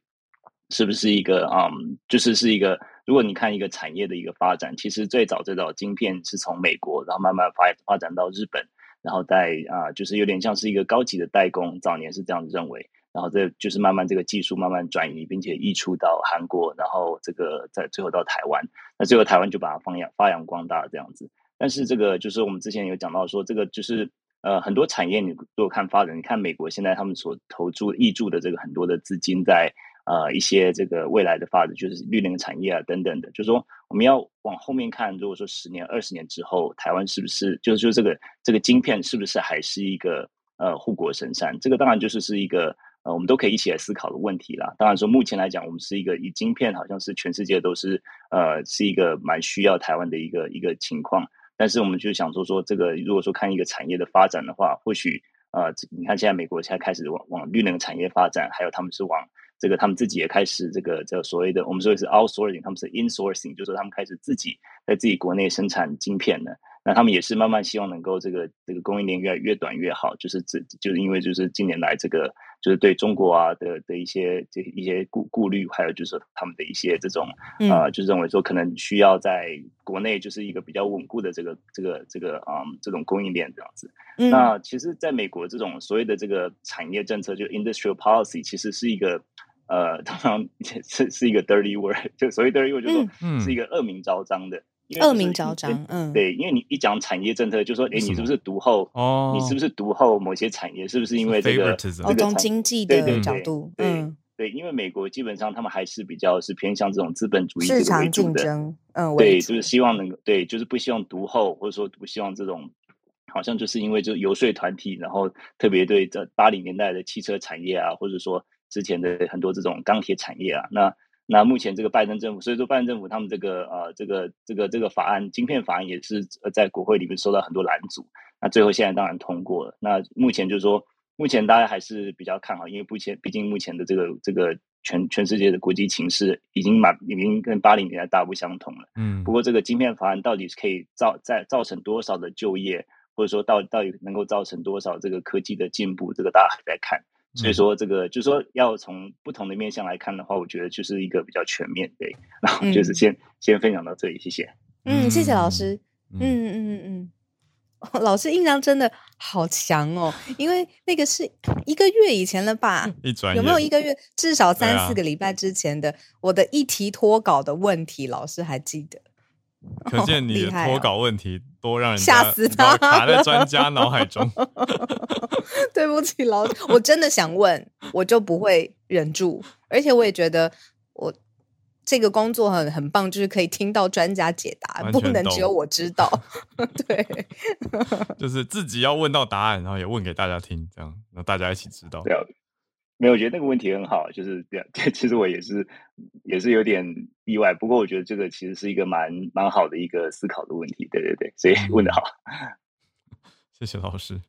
是不是一个嗯，就是是一个，如果你看一个产业的一个发展，其实最早最早晶片是从美国，然后慢慢发发展到日本，然后在啊、就是有点像是一个高级的代工，早年是这样子认为，然后这就是慢慢这个技术慢慢转移，并且溢出到韩国，然后这个在最后到台湾，那最后台湾就把它发扬发扬光大这样子。但是这个就是我们之前有讲到说，这个就是呃很多产业，你如果看发展，你看美国现在他们所投注挹注的这个很多的资金在。呃，一些这个未来的发展，就是绿能产业啊等等的，就是说我们要往后面看，如果说十年、二十年之后，台湾是不是就是说这个这个晶片是不是还是一个呃护国神山？这个当然就是是一个呃我们都可以一起来思考的问题啦。当然说目前来讲，我们是一个以晶片好像是全世界都是呃是一个蛮需要台湾的一个一个情况，但是我们就想说说这个如果说看一个产业的发展的话，或许呃你看现在美国现在开始往往绿能产业发展，还有他们是往。这个他们自己也开始这个叫所谓的我们说的是 outsourcing，他们是 insourcing，就是说他们开始自己在自己国内生产晶片了。那他们也是慢慢希望能够这个这个供应链越来越短越好，就是这就是因为就是近年来这个就是对中国啊的的一些这一些顾顾虑，还有就是他们的一些这种啊、就认为说可能需要在国内就是一个比较稳固的这个这个这个啊、嗯、这种供应链这样子。嗯、那其实在美国这种所谓的这个产业政策，就 industrial policy，其实是一个。呃，通常是是一个 dirty word，就所谓 dirty word，就说是一个恶名昭彰的。恶名昭彰，嗯，对，因为你一讲产业政策，就说，哎，你是不是独后？哦，你是不是独后某些产业？是不是因为这个这个从经济的角度？对对，因为美国基本上他们还是比较是偏向这种资本主义这个为主的，嗯，对，就是希望能够对，就是不希望独后，或者说不希望这种，好像就是因为就游说团体，然后特别对这八零年代的汽车产业啊，或者说。之前的很多这种钢铁产业啊，那那目前这个拜登政府，所以说拜登政府他们这个呃这个这个这个法案，晶片法案也是在国会里面受到很多拦阻，那最后现在当然通过了。那目前就是说，目前大家还是比较看好，因为目前毕竟目前的这个这个全全世界的国际情势已经蛮已经跟八零年代大不相同了。嗯。不过这个晶片法案到底是可以造在造成多少的就业，或者说到到底能够造成多少这个科技的进步，这个大家还在看。所以说，这个就是说，要从不同的面向来看的话，我觉得就是一个比较全面对。然后就是先、嗯、先分享到这里，谢谢。嗯，谢谢老师。嗯嗯嗯嗯，老师印象真的好强哦，因为那个是一个月以前了吧？一转有没有一个月？至少三四个礼拜之前的我的一题脱稿的问题，老师还记得。可见你的脱稿问题多让人吓死他，卡在专家脑海中。对不起，老，我真的想问，我就不会忍住。而且我也觉得，我这个工作很很棒，就是可以听到专家解答，不能只有我知道。对，就是自己要问到答案，然后也问给大家听，这样让大家一起知道。没有，我觉得那个问题很好，就是这样。其实我也是，也是有点意外。不过我觉得这个其实是一个蛮蛮好的一个思考的问题。对对对，所以问得好。谢谢老师。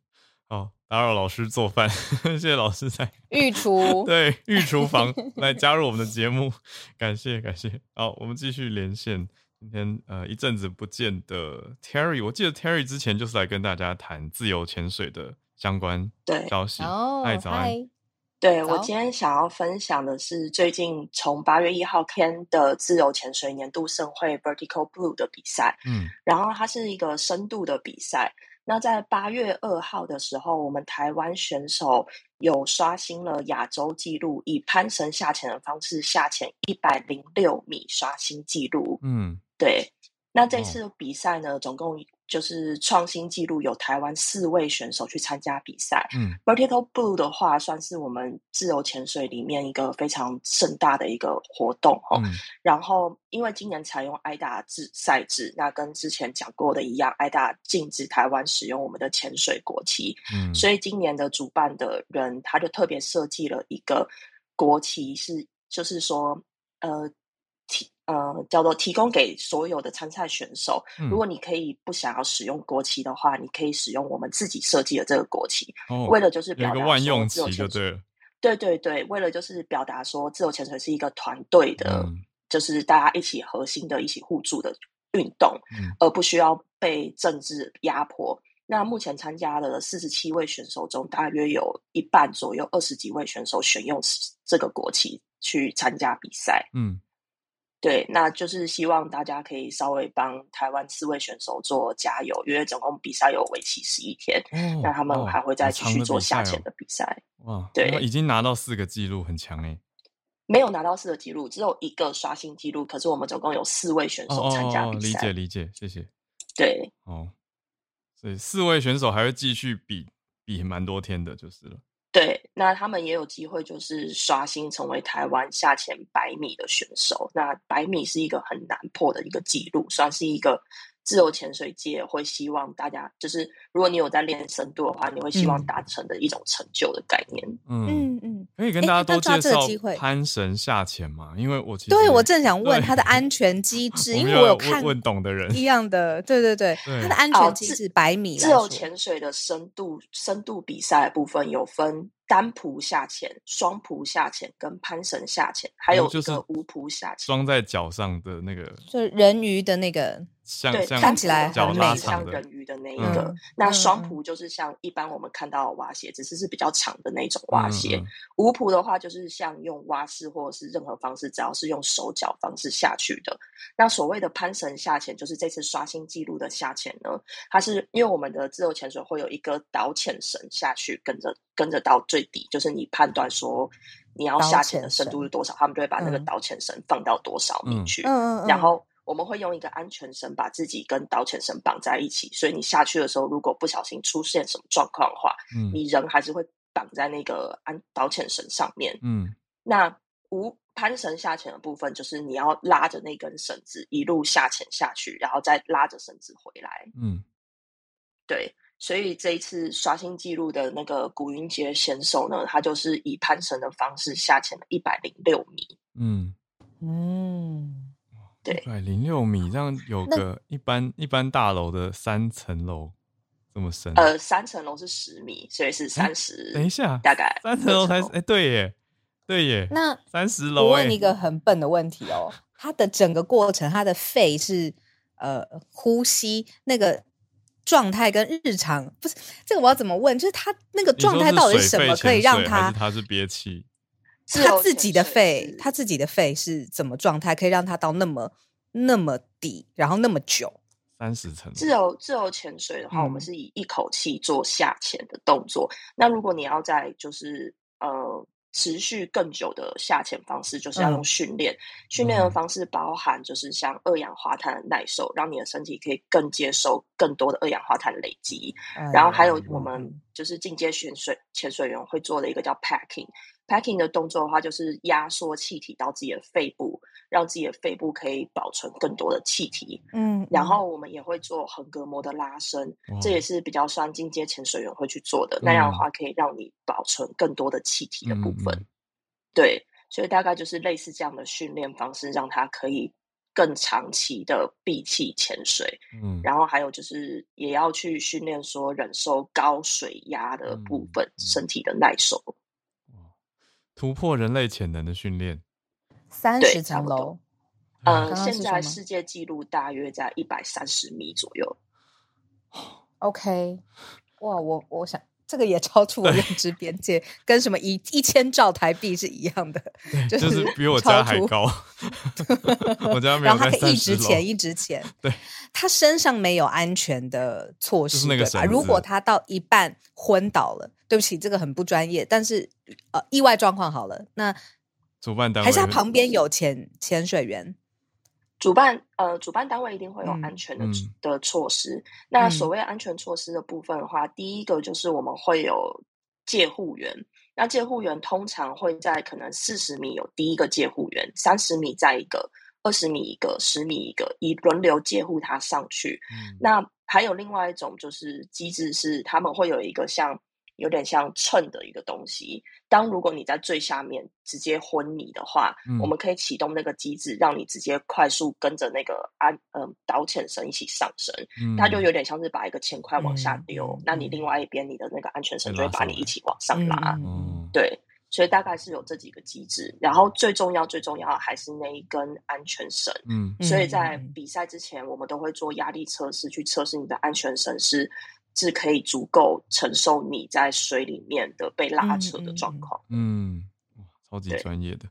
好，打扰老师做饭，谢谢老师在御厨，对，御厨房来加入我们的节目，感谢感谢。好，我们继续连线。今天呃一阵子不见的 Terry，我记得 Terry 之前就是来跟大家谈自由潜水的相关消息。嗨，早安。对，我今天想要分享的是最近从八月一号开的自由潜水年度盛会 Vertical Blue 的比赛。嗯，然后它是一个深度的比赛。那在八月二号的时候，我们台湾选手有刷新了亚洲纪录，以攀绳下潜的方式下潜一百零六米，刷新纪录。嗯，对。那这次比赛呢，总共就是创新纪录，有台湾四位选手去参加比赛。嗯，Vertical Blue 的话，算是我们自由潜水里面一个非常盛大的一个活动哈。嗯，然后，因为今年采用 AIDA 制赛制，那跟之前讲过的一样，AIDA 禁止台湾使用我们的潜水国旗。嗯，所以今年的主办的人他就特别设计了一个国旗，是就是说，呃。呃，叫做提供给所有的参赛选手，嗯，如果你可以不想要使用国旗的话，你可以使用我们自己设计的这个国旗，哦，为了就是表达说万用旗就对了，对对对，为了就是表达说自由潜水是一个团队的，嗯，就是大家一起核心的、一起互助的运动，嗯，而不需要被政治压迫。那目前参加的四十七位选手中，大约有一半左右，二十几位选手选用这个国旗去参加比赛，嗯。对，那就是希望大家可以稍微帮台湾四位选手做加油，因为总共比赛有为期十一天，那、哦、他们还会再继续做下潜的比赛。哇、哦，对，已经拿到四个纪录，很强哎。没有拿到四个纪录，只有一个刷新纪录。可是我们总共有四位选手参加比赛。理解理解，谢谢。对，哦，所以四位选手还会继续比比蛮多天的，就是了。对，那他们也有机会，就是刷新成为台湾下潜百米的选手。那百米是一个很难破的一个记录，算是一个。自由潜水界会希望大家，就是如果你有在练深度的话，你会希望达成的一种成就的概念。嗯嗯嗯，可以跟大家多介绍攀绳下潜吗？因为我其实对我正想问它的安全机 制，因为我有看问懂的人一样的，对对对，它的安全机制百米自由潜水的深度深度比赛的部分有分单蹼下潜、双蹼下潜跟攀绳下潜，还有一个无蹼下潜，装在脚上的那个，就是人鱼的那个。像对，像看起来很美，像人鱼的那一个。嗯、那双蹼就是像一般我们看到的蛙鞋，只是是比较长的那种蛙鞋。嗯嗯、无蹼的话，就是像用蛙式或者是任何方式，只要是用手脚方式下去的。那所谓的攀绳下潜，就是这次刷新纪录的下潜呢，它是因为我们的自由潜水会有一个导潜绳下去，跟着跟着到最底，就是你判断说你要下潜的深度是多少，他们就会把那个导潜绳放到多少米去，嗯嗯、然后。我们会用一个安全绳把自己跟导潜绳绑在一起，所以你下去的时候，如果不小心出现什么状况的话，嗯，你人还是会绑在那个安导潜绳上面。嗯，那无攀绳下潜的部分，就是你要拉着那根绳子一路下潜下去，然后再拉着绳子回来。嗯，对，所以这一次刷新纪录的那个古云杰选手呢，他就是以攀绳的方式下潜了一百零六米。嗯嗯。对，一百零六米，这样有个一般一般大楼的三层楼这么深。呃，三层楼是十米，所以是三十。等一下，大概三层楼才哎，对耶，对耶。那三十楼，我问一个很笨的问题哦，它的整个过程，它的肺是呃呼吸那个状态跟日常不是这个，我要怎么问？就是他那个状态到底是什么可以让它？它是憋气。他自己的肺，他自己的肺是怎么状态，可以让他到那么那么底，然后那么久？三十层。自由自由潜水的话，嗯、我们是以一口气做下潜的动作。那如果你要在就是呃持续更久的下潜方式，就是要用训练。训练、嗯、的方式包含就是像二氧化碳的耐受，让你的身体可以更接受更多的二氧化碳累积。嗯、然后还有我们就是进阶潜水潜水员会做的一个叫 packing。Packing 的动作的话，就是压缩气体到自己的肺部，让自己的肺部可以保存更多的气体。嗯，然后我们也会做横膈膜的拉伸，哦、这也是比较算进阶潜水员会去做的。嗯、那样的话，可以让你保存更多的气体的部分。嗯、对，所以大概就是类似这样的训练方式，让它可以更长期的闭气潜水，嗯，然后还有就是也要去训练说忍受高水压的部分，嗯、身体的耐受，突破人类潜能的训练，三十层楼，嗯、呃，现在世界纪录大约在一百三十米左右。OK，哇，我我想。这个也超出我认知边界，跟什么一一千兆台币是一样的，就是比我家还高。我家没有。然后他可以一直潜，一直潜。对，他身上没有安全的措施，对吧？如果他到一半昏倒了，对不起，这个很不专业。但是呃，意外状况好了，那主办单位还是他旁边有潜潜水员。主办呃，主办单位一定会有安全的、嗯、的措施。嗯、那所谓安全措施的部分的话，嗯、第一个就是我们会有戒护员。那戒护员通常会在可能四十米有第一个戒护员，三十米再一个，二十米一个，十米一个，以轮流戒护他上去。嗯、那还有另外一种就是机制是，他们会有一个像。有点像秤的一个东西。当如果你在最下面直接昏迷的话，嗯、我们可以启动那个机制，让你直接快速跟着那个安嗯导潜绳一起上升。嗯、它就有点像是把一个铅块往下丢，嗯、那你另外一边你的那个安全绳就会把你一起往上拉。嗯、对，所以大概是有这几个机制。然后最重要最重要还是那一根安全绳。嗯，所以在比赛之前，我们都会做压力测试，去测试你的安全绳是。是可以足够承受你在水里面的被拉扯的状况。嗯，哇超级专业的，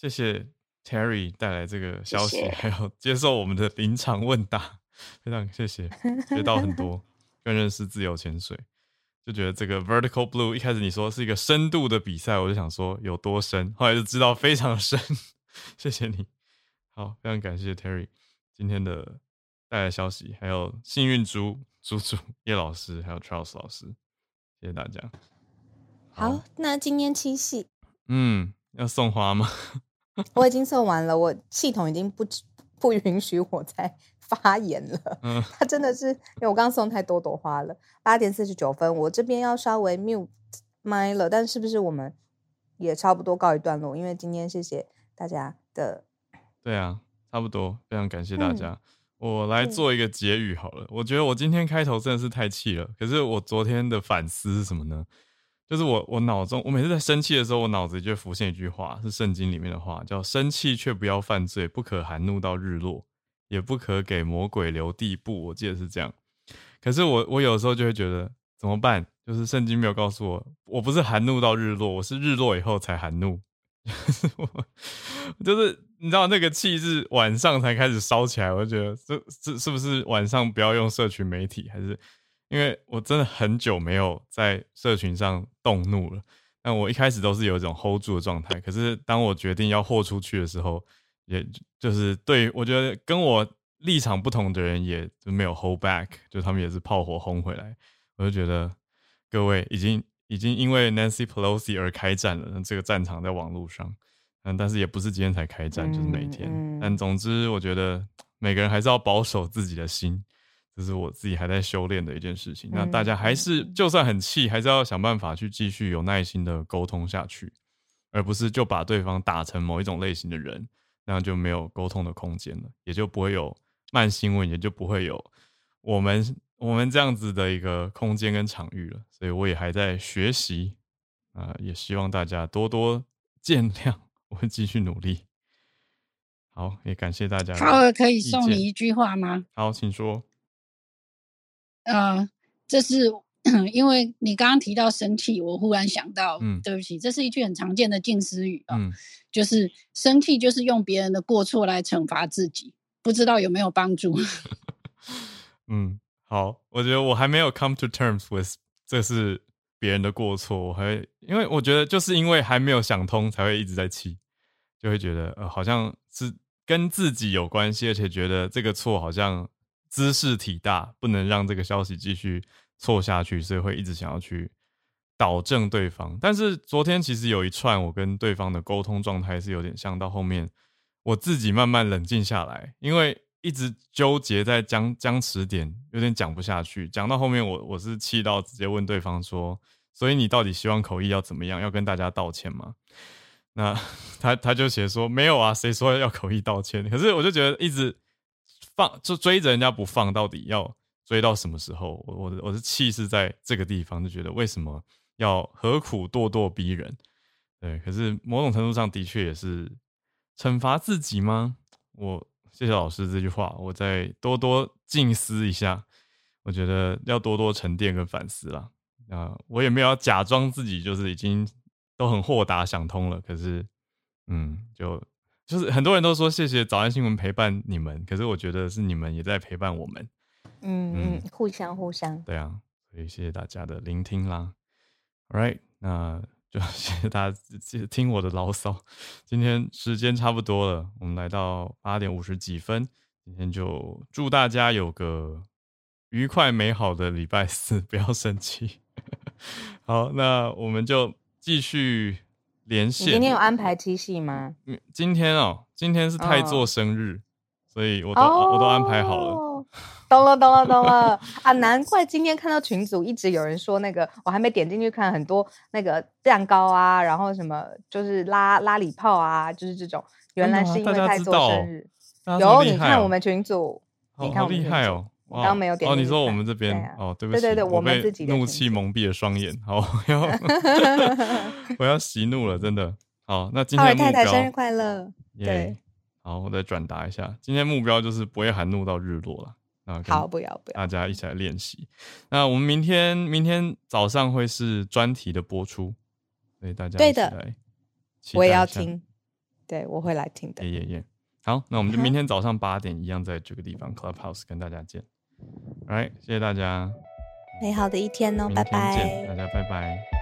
对谢谢 Terry 带来这个消息，谢谢还有接受我们的临场问答，非常谢谢，学到很 多，更认识自由潜水，就觉得这个 Vertical Blue 一开始你说是一个深度的比赛，我就想说有多深，后来就知道非常深，谢谢你，好，非常感谢 Terry 今天的带来消息，还有幸运猪。猪猪叶老师还有 Charles 老师，谢谢大家。好，好，那今天七夕，嗯，要送花吗？我已经送完了，我系统已经不不允许我再发言了。嗯，他真的是因为我刚送太多朵花了。八点四十九分，我这边要稍微 mute 麦了，但是不是我们也差不多告一段落？因为今天谢谢大家的，对啊，差不多，非常感谢大家。嗯我来做一个结语好了。嗯、我觉得我今天开头真的是太气了。可是我昨天的反思是什么呢？就是我我脑中，我每次在生气的时候，我脑子里就会浮现一句话，是圣经里面的话，叫“生气却不要犯罪，不可含怒到日落，也不可给魔鬼留地步”。我记得是这样。可是我我有时候就会觉得怎么办？就是圣经没有告诉我，我不是含怒到日落，我是日落以后才含怒。就是你知道那个气是晚上才开始烧起来，我就觉得这这是不是晚上不要用社群媒体？还是因为我真的很久没有在社群上动怒了？但我一开始都是有一种 hold 住的状态，可是当我决定要豁出去的时候，也就是对我觉得跟我立场不同的人也就没有 hold back，就他们也是炮火轰回来，我就觉得各位已经。已经因为 Nancy Pelosi 而开战了，这个战场在网络上，嗯，但是也不是今天才开战，就是每天。嗯嗯、但总之，我觉得每个人还是要保守自己的心，这是我自己还在修炼的一件事情。嗯、那大家还是就算很气，还是要想办法去继续有耐心的沟通下去，而不是就把对方打成某一种类型的人，那样就没有沟通的空间了，也就不会有慢新闻，也就不会有我们。我们这样子的一个空间跟场域了，所以我也还在学习啊、呃，也希望大家多多见谅，我会继续努力。好，也感谢大家。好，可以送你一句话吗？好，请说。呃，这是 因为你刚刚提到生气，我忽然想到，嗯，对不起，这是一句很常见的近思语啊，嗯、就是生气就是用别人的过错来惩罚自己，不知道有没有帮助？嗯。好，我觉得我还没有 come to terms with 这是别人的过错，我还因为我觉得就是因为还没有想通，才会一直在气，就会觉得呃好像是跟自己有关系，而且觉得这个错好像兹事体大，不能让这个消息继续错下去，所以会一直想要去导正对方。但是昨天其实有一串我跟对方的沟通状态是有点像，到后面我自己慢慢冷静下来，因为。一直纠结在僵僵持点，有点讲不下去。讲到后面我，我是气到直接问对方说：“所以你到底希望口译要怎么样？要跟大家道歉吗？”那他他就写说没有啊，谁说要口译道歉？可是我就觉得一直放就追着人家不放，到底要追到什么时候？我我的我的气是在这个地方，就觉得为什么要何苦咄咄逼人？对，可是某种程度上的确也是惩罚自己吗？我谢谢老师这句话，我再多多静思一下。我觉得要多多沉淀跟反思啦。啊，我也没有要假装自己就是已经都很豁达想通了。可是，嗯，就就是很多人都说谢谢早安新闻陪伴你们，可是我觉得是你们也在陪伴我们。嗯嗯，互相互相。对啊，所以谢谢大家的聆听啦。All right，那就谢谢大家听我的牢骚。今天时间差不多了，我们来到八点五十几分，今天就祝大家有个。愉快美好的礼拜四，不要生气。好，那我们就继续连线。今天有安排七夕吗？嗯，今天哦，今天是太座生日，哦、所以我都、哦、我都安排好了。懂了，懂了，懂了啊！难怪今天看到群组一直有人说那个，我还没点进去看，很多那个蛋糕啊，然后什么就是拉拉礼炮啊，就是这种。原来是因为太做生日。哦、有，你看我们群组，好你看好厉害哦。刚刚没有点哦，你说我们这边、啊、哦，对不起，对对对，我们自己怒气蒙蔽了双眼，好，我要 我要息怒了，真的。好，那今天太太生日快乐对，好，我再转达一下，今天目标就是不会含怒到日落了。啊，好，不要不要，大家一起来练习。那我们明天明天早上会是专题的播出，所以大家对的，我也要听，对我会来听的，耶耶耶。好，那我们就明天早上八点一样在这个地方 Clubhouse 跟大家见。来，谢谢大家，美好的一天哦，拜拜，大家拜拜。